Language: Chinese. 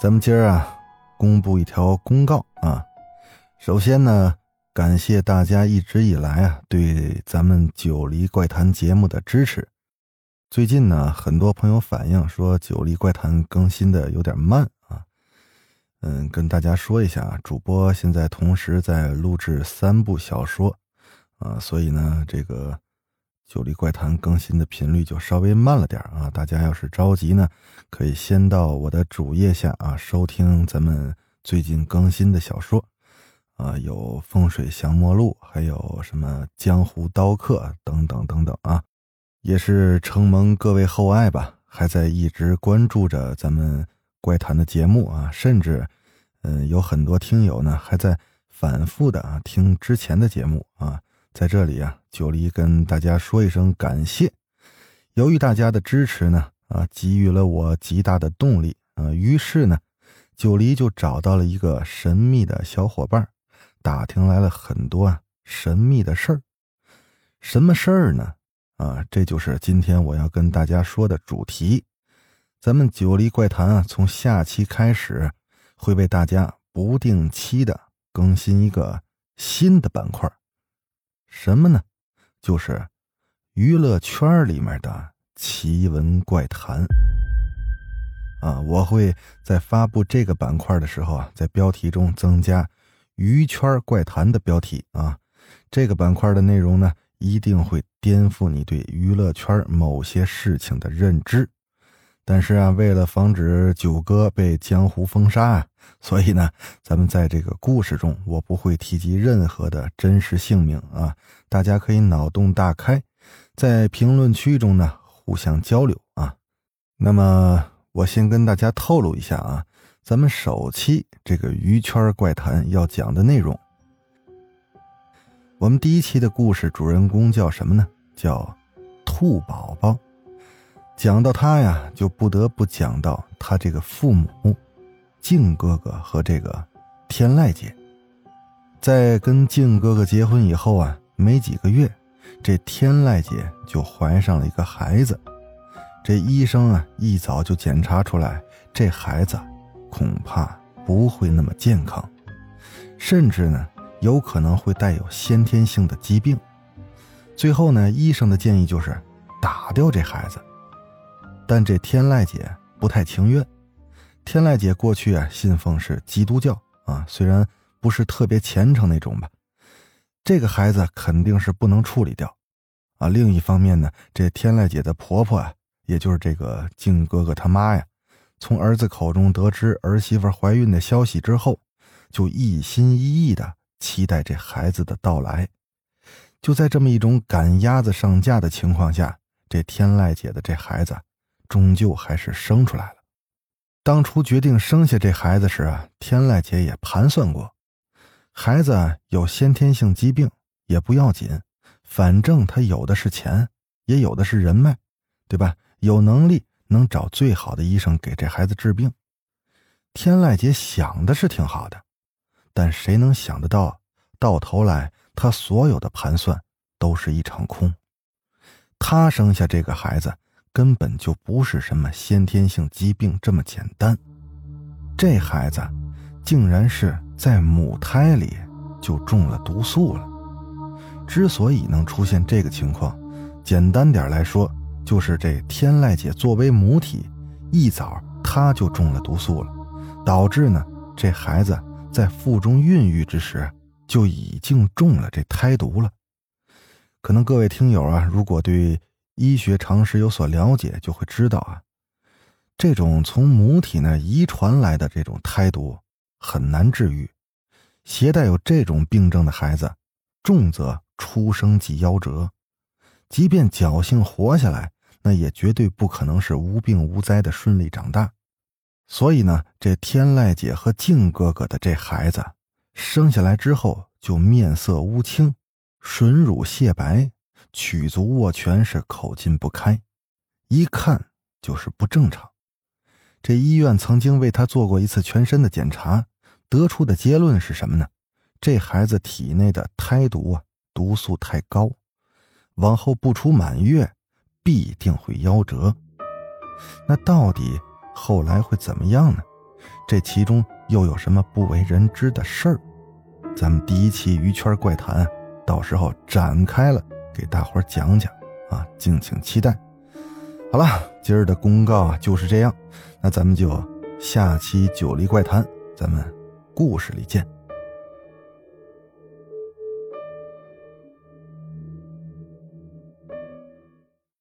咱们今儿啊，公布一条公告啊。首先呢，感谢大家一直以来啊对咱们《九黎怪谈》节目的支持。最近呢，很多朋友反映说《九黎怪谈》更新的有点慢啊。嗯，跟大家说一下，主播现在同时在录制三部小说啊，所以呢，这个。九黎怪谈更新的频率就稍微慢了点啊！大家要是着急呢，可以先到我的主页下啊收听咱们最近更新的小说，啊，有《风水降魔录》，还有什么《江湖刀客》等等等等啊，也是承蒙各位厚爱吧，还在一直关注着咱们怪谈的节目啊，甚至，嗯，有很多听友呢还在反复的啊听之前的节目啊。在这里啊，九黎跟大家说一声感谢。由于大家的支持呢，啊，给予了我极大的动力啊，于是呢，九黎就找到了一个神秘的小伙伴，打听来了很多啊神秘的事儿。什么事儿呢？啊，这就是今天我要跟大家说的主题。咱们九黎怪谈啊，从下期开始会为大家不定期的更新一个新的板块。什么呢？就是娱乐圈里面的奇闻怪谈啊！我会在发布这个板块的时候啊，在标题中增加“娱圈怪谈”的标题啊。这个板块的内容呢，一定会颠覆你对娱乐圈某些事情的认知。但是啊，为了防止九哥被江湖封杀啊，所以呢，咱们在这个故事中，我不会提及任何的真实姓名啊。大家可以脑洞大开，在评论区中呢互相交流啊。那么，我先跟大家透露一下啊，咱们首期这个鱼圈怪谈要讲的内容，我们第一期的故事主人公叫什么呢？叫兔宝宝。讲到他呀，就不得不讲到他这个父母，静哥哥和这个天籁姐。在跟静哥哥结婚以后啊，没几个月，这天籁姐就怀上了一个孩子。这医生啊，一早就检查出来，这孩子恐怕不会那么健康，甚至呢，有可能会带有先天性的疾病。最后呢，医生的建议就是打掉这孩子。但这天籁姐不太情愿。天籁姐过去啊信奉是基督教啊，虽然不是特别虔诚那种吧。这个孩子肯定是不能处理掉啊。另一方面呢，这天籁姐的婆婆啊，也就是这个静哥哥他妈呀，从儿子口中得知儿媳妇怀孕的消息之后，就一心一意的期待这孩子的到来。就在这么一种赶鸭子上架的情况下，这天籁姐的这孩子。终究还是生出来了。当初决定生下这孩子时，天籁姐也盘算过，孩子有先天性疾病也不要紧，反正他有的是钱，也有的是人脉，对吧？有能力能找最好的医生给这孩子治病。天籁姐想的是挺好的，但谁能想得到，到头来她所有的盘算都是一场空。她生下这个孩子。根本就不是什么先天性疾病这么简单，这孩子竟然是在母胎里就中了毒素了。之所以能出现这个情况，简单点来说，就是这天籁姐作为母体，一早她就中了毒素了，导致呢这孩子在腹中孕育之时就已经中了这胎毒了。可能各位听友啊，如果对。医学常识有所了解，就会知道啊，这种从母体那遗传来的这种胎毒很难治愈。携带有这种病症的孩子，重则出生即夭折，即便侥幸活下来，那也绝对不可能是无病无灾的顺利长大。所以呢，这天籁姐和静哥哥的这孩子生下来之后就面色乌青，唇乳血白，曲足握拳是口劲不开，一看就是不正常。这医院曾经为他做过一次全身的检查，得出的结论是什么呢？这孩子体内的胎毒啊，毒素太高，往后不出满月，必定会夭折。那到底后来会怎么样呢？这其中又有什么不为人知的事儿？咱们第一期鱼圈怪谈，到时候展开了给大伙讲讲啊，敬请期待。好了，今儿的公告啊就是这样，那咱们就下期九黎怪谈，咱们故事里见。